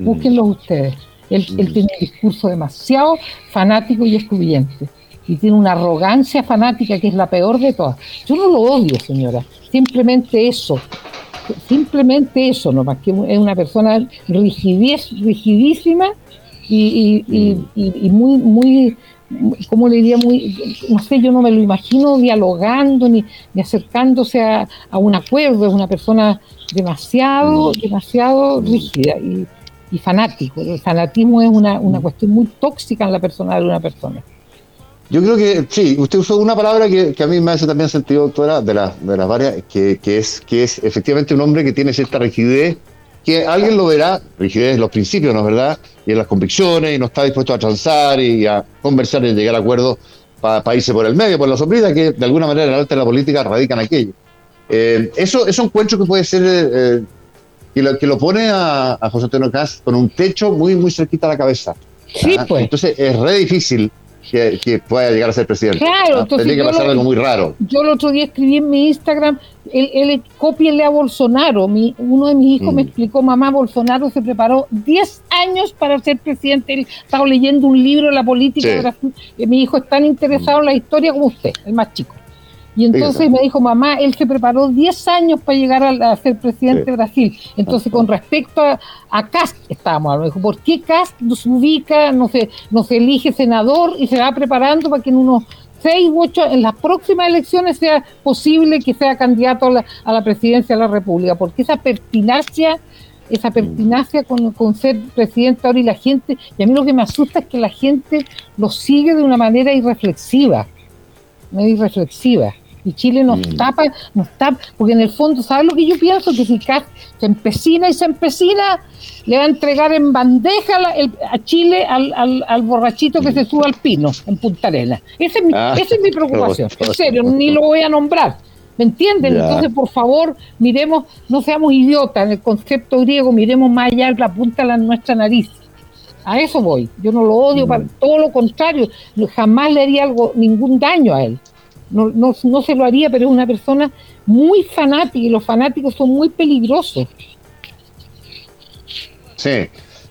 búsquenlos ustedes. Él, él tiene un discurso demasiado fanático y excluyente. Y tiene una arrogancia fanática que es la peor de todas. Yo no lo odio, señora. Simplemente eso. Simplemente eso, nomás que es una persona rigidez, rigidísima y, y, y, y muy, muy, ¿cómo le diría? Muy, no sé, yo no me lo imagino dialogando ni, ni acercándose a, a, un acuerdo, es una persona demasiado, demasiado rígida y, y fanático. El fanatismo es una, una cuestión muy tóxica en la persona de una persona. Yo creo que sí, usted usó una palabra que, que a mí me hace también sentido, doctora, de, la, de las varias, que, que, es, que es efectivamente un hombre que tiene cierta rigidez, que alguien lo verá, rigidez en los principios, ¿no es verdad? Y en las convicciones, y no está dispuesto a transar y a conversar y llegar a acuerdos para pa irse por el medio, por la sombrilla, que de alguna manera en la alta de la política radican aquello. Eh, eso es un encuentro que puede ser, eh, que, lo, que lo pone a, a José Antonio Cast con un techo muy, muy cerquita a la cabeza. Sí, pues. Entonces es re difícil que, que, pueda llegar a ser presidente. Claro, ¿ah? entonces Tendría que pasar lo, algo muy raro. Yo el otro día escribí en mi Instagram, él cópienle a Bolsonaro. Mi, uno de mis hijos mm. me explicó, mamá, Bolsonaro se preparó 10 años para ser presidente. Él estaba leyendo un libro de la política Sí. de mi hijo es tan interesado Mm. en la historia como usted, el más chico. Y entonces me dijo, mamá, él se preparó 10 años para llegar a, a ser presidente Sí. de Brasil. Entonces, con respecto a, a Cast, estábamos hablando, dijo, ¿por qué Cast no se ubica, no se, no se elige senador y se va preparando para que en unos seis u ocho, en las próximas elecciones sea posible que sea candidato a la, a la presidencia de la República? Porque esa pertinacia esa pertinacia con, con ser presidente ahora y la gente, y a mí lo que me asusta es que la gente lo sigue de una manera irreflexiva, no irreflexiva. Y Chile nos Mm. tapa, nos tapa, porque en el fondo, ¿sabes lo que yo pienso? Que si Cast se empecina y se empecina, le va a entregar en bandeja la- el- a Chile al, al, al borrachito que se sube al pino en Punta Arenas. Esa es mi, Ah, esa es mi preocupación. En serio, ni lo voy a nombrar. ¿Me entienden? Ya. Entonces, por favor, miremos, no seamos idiotas en el concepto griego, miremos más allá de la punta de la- nuestra nariz. A eso voy. Yo no lo odio, para todo lo contrario. Jamás le haría algo, ningún daño a él. No, no, no se lo haría, pero es una persona muy fanática y los fanáticos son muy peligrosos. Sí,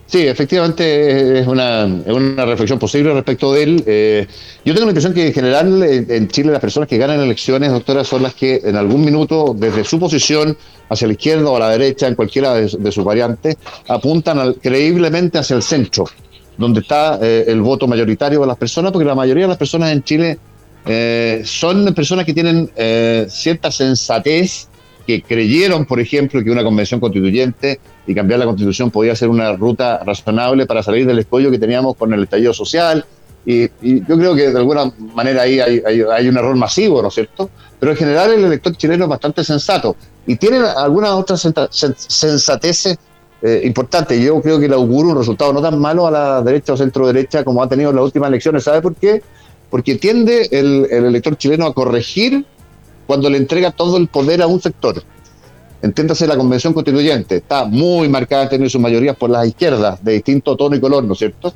sí, efectivamente es una, es una reflexión posible respecto de él. Eh, yo tengo la impresión que en general en, Chile las personas que ganan elecciones, doctora, son las que en algún minuto, desde su posición hacia la izquierda o a la derecha, en cualquiera de, de sus variantes, apuntan al- creíblemente hacia el centro, donde está eh, el voto mayoritario de las personas, porque la mayoría de las personas en Chile eh, son personas que tienen eh, cierta sensatez, que creyeron, por ejemplo, que una convención constituyente y cambiar la constitución podía ser una ruta razonable para salir del escollo que teníamos con el estallido social. Y, yo creo que de alguna manera ahí hay, un error masivo, ¿no es cierto? Pero en general el elector chileno es bastante sensato y tiene algunas otras sensateces eh, importantes. Yo creo que le auguro un resultado no tan malo a la derecha o centro derecha como ha tenido en las últimas elecciones. ¿Sabe por qué? Porque tiende el, el elector chileno a corregir cuando le entrega todo el poder a un sector. Entiéndase la convención constituyente, está muy marcada en sus mayorías por las izquierdas, de distinto tono y color, ¿no es cierto?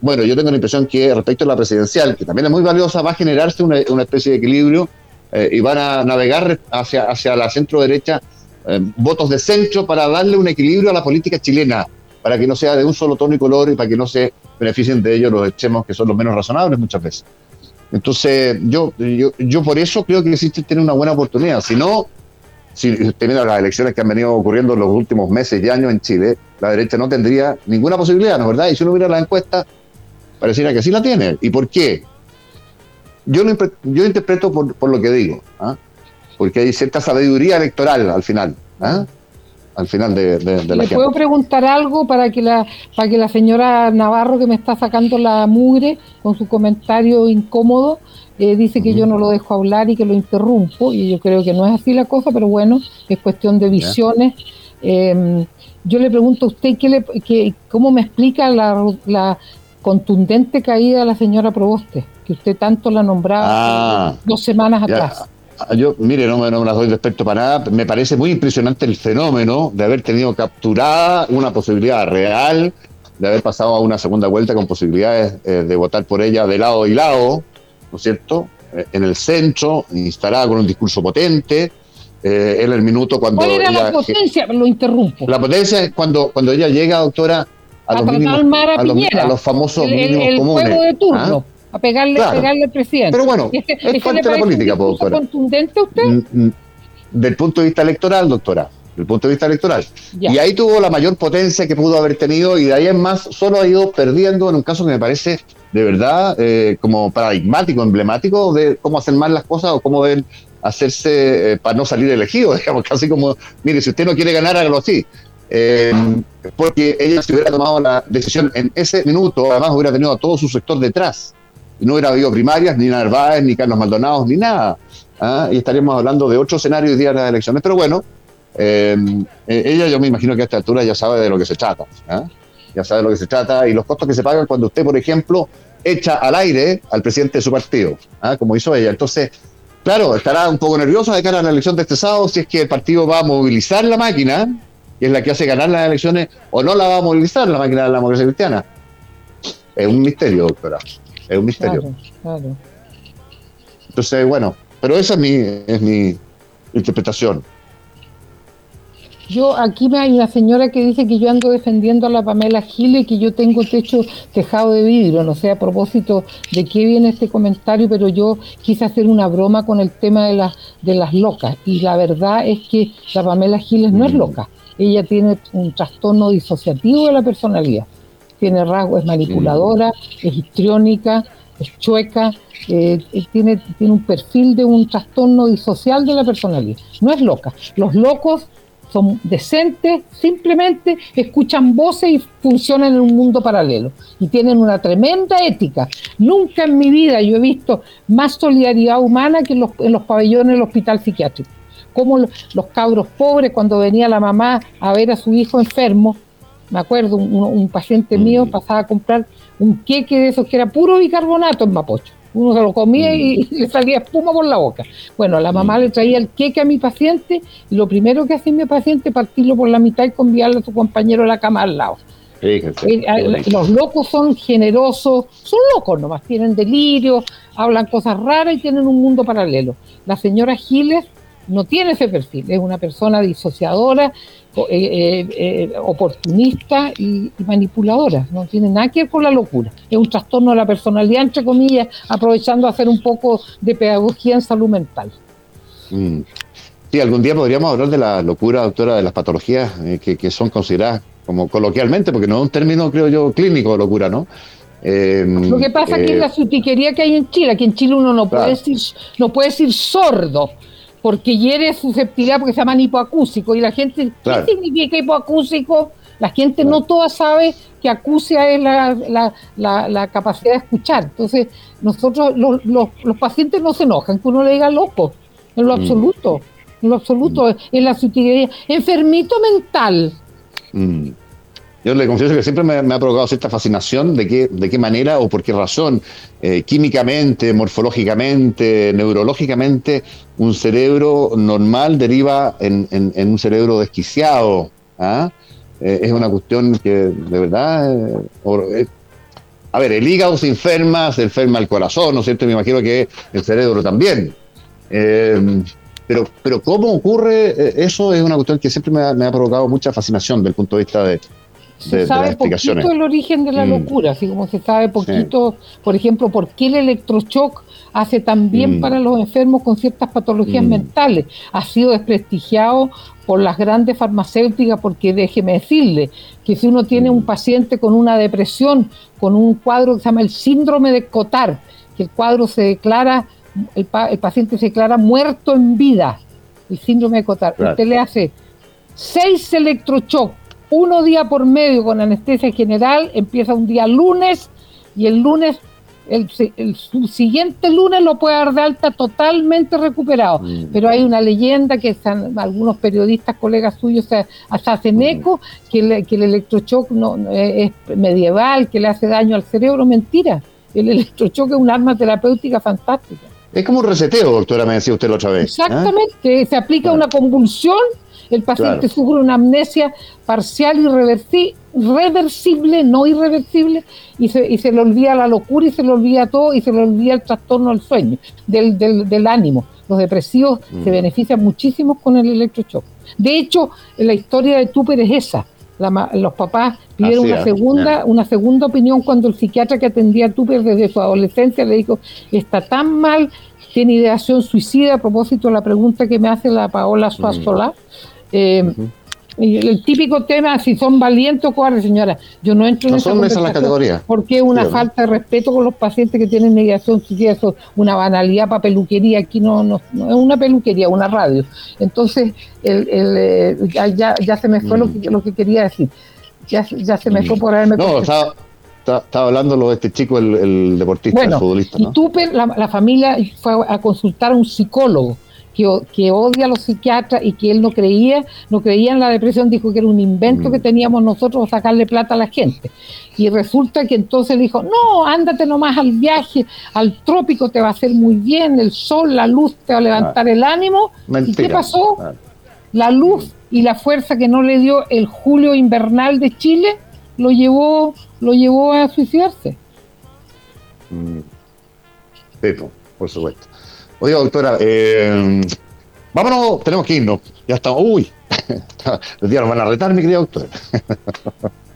Bueno, yo tengo la impresión que respecto a la presidencial, que también es muy valiosa, va a generarse una, una especie de equilibrio eh, y van a navegar hacia, hacia la centro derecha eh, votos de centro para darle un equilibrio a la política chilena, para que no sea de un solo tono y color y para que no se beneficien de ellos los extremos que son los menos razonables muchas veces. Entonces, yo, yo, yo por eso creo que existe tiene una buena oportunidad. Si no, si usted mira las elecciones que han venido ocurriendo en los últimos meses y años en Chile, la derecha no tendría ninguna posibilidad, ¿no es verdad? Y si uno mira la encuesta, pareciera que sí la tiene. ¿Y por qué? Yo, lo yo interpreto por, por lo que digo, ¿ah? porque hay cierta sabiduría electoral al final, ¿ah? Al final de, de- de la ¿Le puedo preguntar algo para que la para que la señora Navarro que me está sacando la mugre con su comentario incómodo eh, dice que yo no lo dejo hablar y que lo interrumpo y yo creo que no es así la cosa, pero bueno, es cuestión de visiones. Eh, yo le pregunto a usted qué le, qué- cómo me explica la, la contundente caída de la señora Proboste, que usted tanto la nombraba Ah, dos semanas ya. atrás. Yo, mire, no me, no me las doy respecto para nada. Me parece muy impresionante el fenómeno de haber tenido capturada una posibilidad real, de haber pasado a una segunda vuelta con posibilidades eh, de votar por ella de lado y lado, ¿no es cierto? Eh, en el centro, instalada con un discurso potente. Eh, en el minuto cuando. ¿Cuál era la potencia? Lo interrumpo. la potencia es cuando, cuando ella llega, doctora, a, A los, tratar mínimos, mal a a, los, Piñera. a los famosos el, el- mínimos el comunes. juego de turno, ¿ah? A pegarle, Claro. pegarle al presidente. Pero bueno, ¿Ese- es ese parte le de la un política, po, discurso doctora. contundente a usted? Mm, mm, Del punto de vista electoral, doctora. desde el punto de vista electoral. Y ahí tuvo la mayor potencia que pudo haber tenido y de ahí en más solo ha ido perdiendo en un caso que me parece de verdad eh, como paradigmático, emblemático de cómo hacer mal las cosas o cómo deben hacerse eh, para no salir elegido, digamos, casi como, mire, si usted no quiere ganar, hágalo así. Eh, porque ella si hubiera tomado la decisión en ese minuto, además hubiera tenido a todo su sector detrás. No hubiera habido primarias, ni Narváez, ni Carlos Maldonados, ni nada. ¿ah? Y estaríamos hablando de otro escenario de día de las elecciones. Pero bueno, eh, ella yo me imagino que a esta altura ya sabe de lo que se trata. ¿ah? Ya sabe de lo que se trata y los costos que se pagan cuando usted, por ejemplo, echa al aire al presidente de su partido, ¿ah? como hizo ella. Entonces, claro, estará un poco nerviosa de cara a la elección de este sábado si es que el partido va a movilizar la máquina, que es la que hace ganar las elecciones, o no la va a movilizar la máquina de la democracia cristiana. Es un misterio, doctora. Es un misterio. Claro, Entonces, bueno, pero esa es mi, es mi interpretación. Yo, aquí hay una señora que dice que yo ando defendiendo a la Pamela Giles y que yo tengo techo tejado de vidrio. No sé a propósito de qué viene este comentario, pero yo quise hacer una broma con el tema de las, de las locas. Y la verdad es que la Pamela Giles no es mm. loca. Ella tiene un trastorno disociativo de la personalidad. Tiene rasgos, es manipuladora, mm. es histriónica, es chueca, eh, tiene, tiene un perfil de un trastorno disocial de la personalidad. No es loca. Los locos son decentes, simplemente escuchan voces y funcionan en un mundo paralelo. Y tienen una tremenda ética. Nunca en mi vida yo he visto más solidaridad humana que en los, en los pabellones del hospital psiquiátrico. Como los, cabros pobres, cuando venía la mamá a ver a su hijo enfermo, me acuerdo, un, paciente mío mm. pasaba a comprar un queque de esos que era puro bicarbonato en Mapocho uno se lo comía y, mm. le salía espuma por la boca. Bueno, la mamá mm. le traía el queque a mi paciente y lo primero que hacía mi paciente partirlo por la mitad y conviarle a su compañero a la cama al lado. Eh, los locos son generosos, son locos nomás, tienen delirio, hablan cosas raras y tienen un mundo paralelo. La señora Giles no tiene ese perfil, es una persona disociadora, eh, eh, eh, oportunista y, manipuladora, no tiene nada que ver con la locura, es un trastorno de la personalidad, entre comillas, aprovechando a hacer un poco de pedagogía en salud mental. Mm. Sí, algún día podríamos hablar de la locura, doctora, de las patologías que, son consideradas como coloquialmente, porque no es un término, creo yo, clínico de locura, ¿no? Lo que pasa es que es la sutiquería que hay en Chile, aquí en Chile uno no puede decir, no puede decir sordo, porque hiere susceptibilidad porque se llaman hipoacúsicos y la gente, ¿qué significa hipoacúsico? La gente no toda sabe que acusia es la, capacidad de escuchar. Entonces, nosotros, los, pacientes no se enojan que uno le diga loco, en lo mm. absoluto, en lo absoluto, en la sutilidad. Enfermito mental. Mm. Yo le confieso que siempre me, ha provocado cierta fascinación de qué, de qué manera o por qué razón, eh, químicamente, morfológicamente, neurológicamente, un cerebro normal deriva en, un cerebro desquiciado. ¿ah? Eh, es una cuestión que de verdad... Eh, a ver, el hígado se enferma, se enferma el corazón, ¿no es cierto? Me imagino que el cerebro también. pero, pero cómo ocurre eso es una cuestión que siempre me ha, me ha provocado mucha fascinación desde el punto de vista de, se sabe poquito el origen de la mm. locura, así como se sabe poquito, por ejemplo, por qué el electroshock hace tan bien mm. para los enfermos con ciertas patologías mm. mentales. Ha sido desprestigiado por las grandes farmacéuticas, porque déjeme decirle que si uno tiene un paciente con una depresión, con un cuadro que se llama el síndrome de Cotard, que el cuadro se declara, el, paciente se declara muerto en vida, el síndrome de Cotard, usted le hace seis electroshocks uno día por medio con anestesia general, empieza un día lunes y el lunes, el, siguiente lunes lo puede dar de alta totalmente recuperado. Mm. Pero hay una leyenda que están, algunos periodistas, colegas suyos, hasta hacen mm. eco, que, que el electroshock no, es medieval, que le hace daño al cerebro. Mentira, el electroshock es un arma terapéutica fantástica. Es como un reseteo, doctora, me decía usted la otra vez. ¿eh? Exactamente, se aplica una convulsión el paciente sufre una amnesia parcial y reversible, no irreversible, y se, y se le olvida la locura y se le olvida todo y se le olvida el trastorno del sueño, del, del, ánimo. Los depresivos mm. se benefician muchísimo con el electroshock. De hecho, la historia de Tupper es esa. los papás pidieron una segunda, una segunda opinión cuando el psiquiatra que atendía a Tupper desde su adolescencia le dijo, está tan mal, tiene ideación suicida, a propósito de la pregunta que me hace la Paola Suazola, Eh, el típico tema, si son valientes o cobardes, señora, yo no entro en No esa son esas las conversación categorías. Porque es una falta de respeto con los pacientes que tienen mediación eso es una banalidad para peluquería, aquí no, no, no es una peluquería, una radio. Entonces, el, el, eh, ya, ya, se me fue lo, que, lo que quería decir. Ya, ya se me fue por haberme Mm. No, estaba, estaba, hablando lo de este chico, el, el deportista, el futbolista, y ¿no? Tupper, la, la familia fue a consultar a un psicólogo que, que odia a los psiquiatras y que él no creía, no creía en la depresión, dijo que era un invento Mm. que teníamos nosotros sacarle plata a la gente. Y resulta que entonces dijo, no, ándate nomás al viaje, al trópico te va a hacer muy bien, el sol, la luz te va a levantar el ánimo. ¿Y qué pasó? Ah. La luz y la fuerza que no le dio el julio invernal de Chile lo llevó, lo llevó a suicidarse. Mm. Sí, po, por supuesto. Oiga, doctora, eh, vámonos, tenemos que irnos. Ya estamos. Uy, los días nos van a retar, mi querida doctora.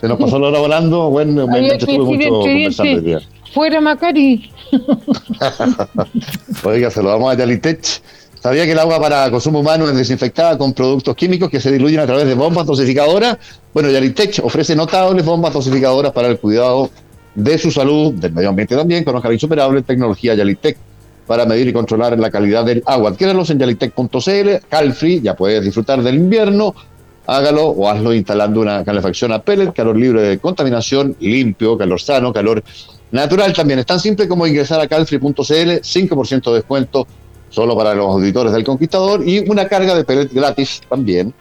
Se nos pasó la hora volando. Bueno, me, estuve mucho conversando hoy día. fuera Macari. Oiga, se lo damos a Yalitech. ¿Sabía que el agua para consumo humano es desinfectada con productos químicos que se diluyen a través de bombas dosificadoras? Bueno, Yalitech ofrece notables bombas dosificadoras para el cuidado de su salud, del medio ambiente también. Conozca la insuperable tecnología Yalitech para medir y controlar la calidad del agua. Adquiéralos en yalitech.cl, Calfree, ya puedes disfrutar del invierno. Hágalo o hazlo instalando una calefacción a pellet, calor libre de contaminación, limpio, calor sano, calor natural también. Es tan simple como ingresar a calfree.cl, 5% de descuento solo para los auditores del Conquistador y una carga de pellet gratis también.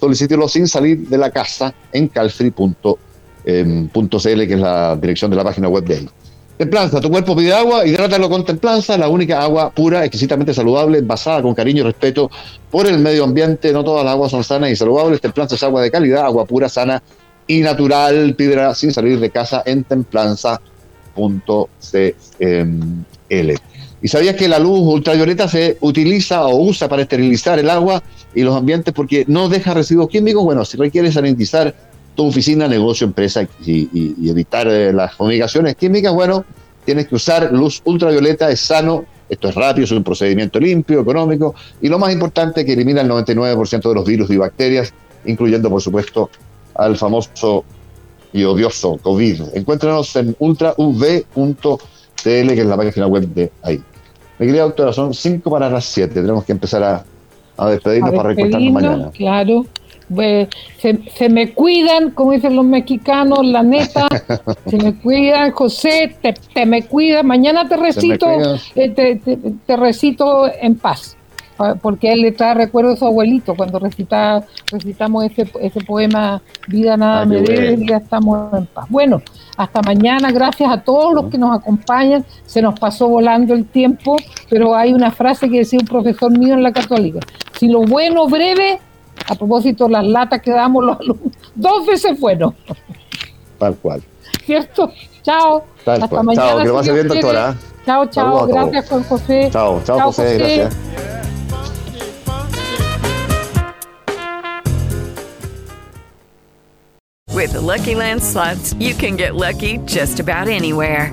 Solicítelo sin salir de la casa en calfree.cl, que es la dirección de la página web de ahí. Templanza, tu cuerpo pide agua, hidrátalo con Templanza, la única agua pura, exquisitamente saludable, basada con cariño y respeto por el medio ambiente. No todas las aguas son sanas y saludables. Templanza es agua de calidad, agua pura, sana y natural. Pídela sin salir de casa en templanza.cl. ¿Y sabías que la luz ultravioleta se utiliza o usa para esterilizar el agua y los ambientes porque no deja residuos químicos? Bueno, si requieres sanitizar tu oficina, negocio, empresa y, y- y evitar eh, las fumigaciones químicas, bueno, tienes que usar luz ultravioleta, es sano, esto es rápido, es un procedimiento limpio, económico y lo más importante que elimina el 99% de los virus y bacterias, incluyendo por supuesto al famoso y odioso COVID. Encuéntranos en ultrauv.cl, que es la página web de ahí. Mi querida doctora, son 5 para las 7, tenemos que empezar a, a despedirnos A para recortarnos mañana. Claro. Se, se me cuidan, como dicen los mexicanos, la neta. se me cuidan, José, te, te me cuidas. Mañana te recito, eh, te, te- te recito en paz. pa- Porque él le trae recuerdo a su abuelito cuando recita, recitamos ese, ese poema Vida nada qué me y ya estamos en paz. Bueno, hasta mañana, gracias a todos los que nos acompañan. Se nos pasó volando el tiempo, pero hay una frase que decía un profesor mío en la católica. Si lo bueno breve, a propósito las latas que damos los alumnos, dos veces bueno, Tal cual. ¿cierto? Chao. Tal hasta cual. mañana. Chao, que lo si pase Dios bien, quiere. doctora. Chao, chao. Gracias, Juan José. Chao, chao, José, gracias. With the Lucky Land slots, you can get lucky just about anywhere.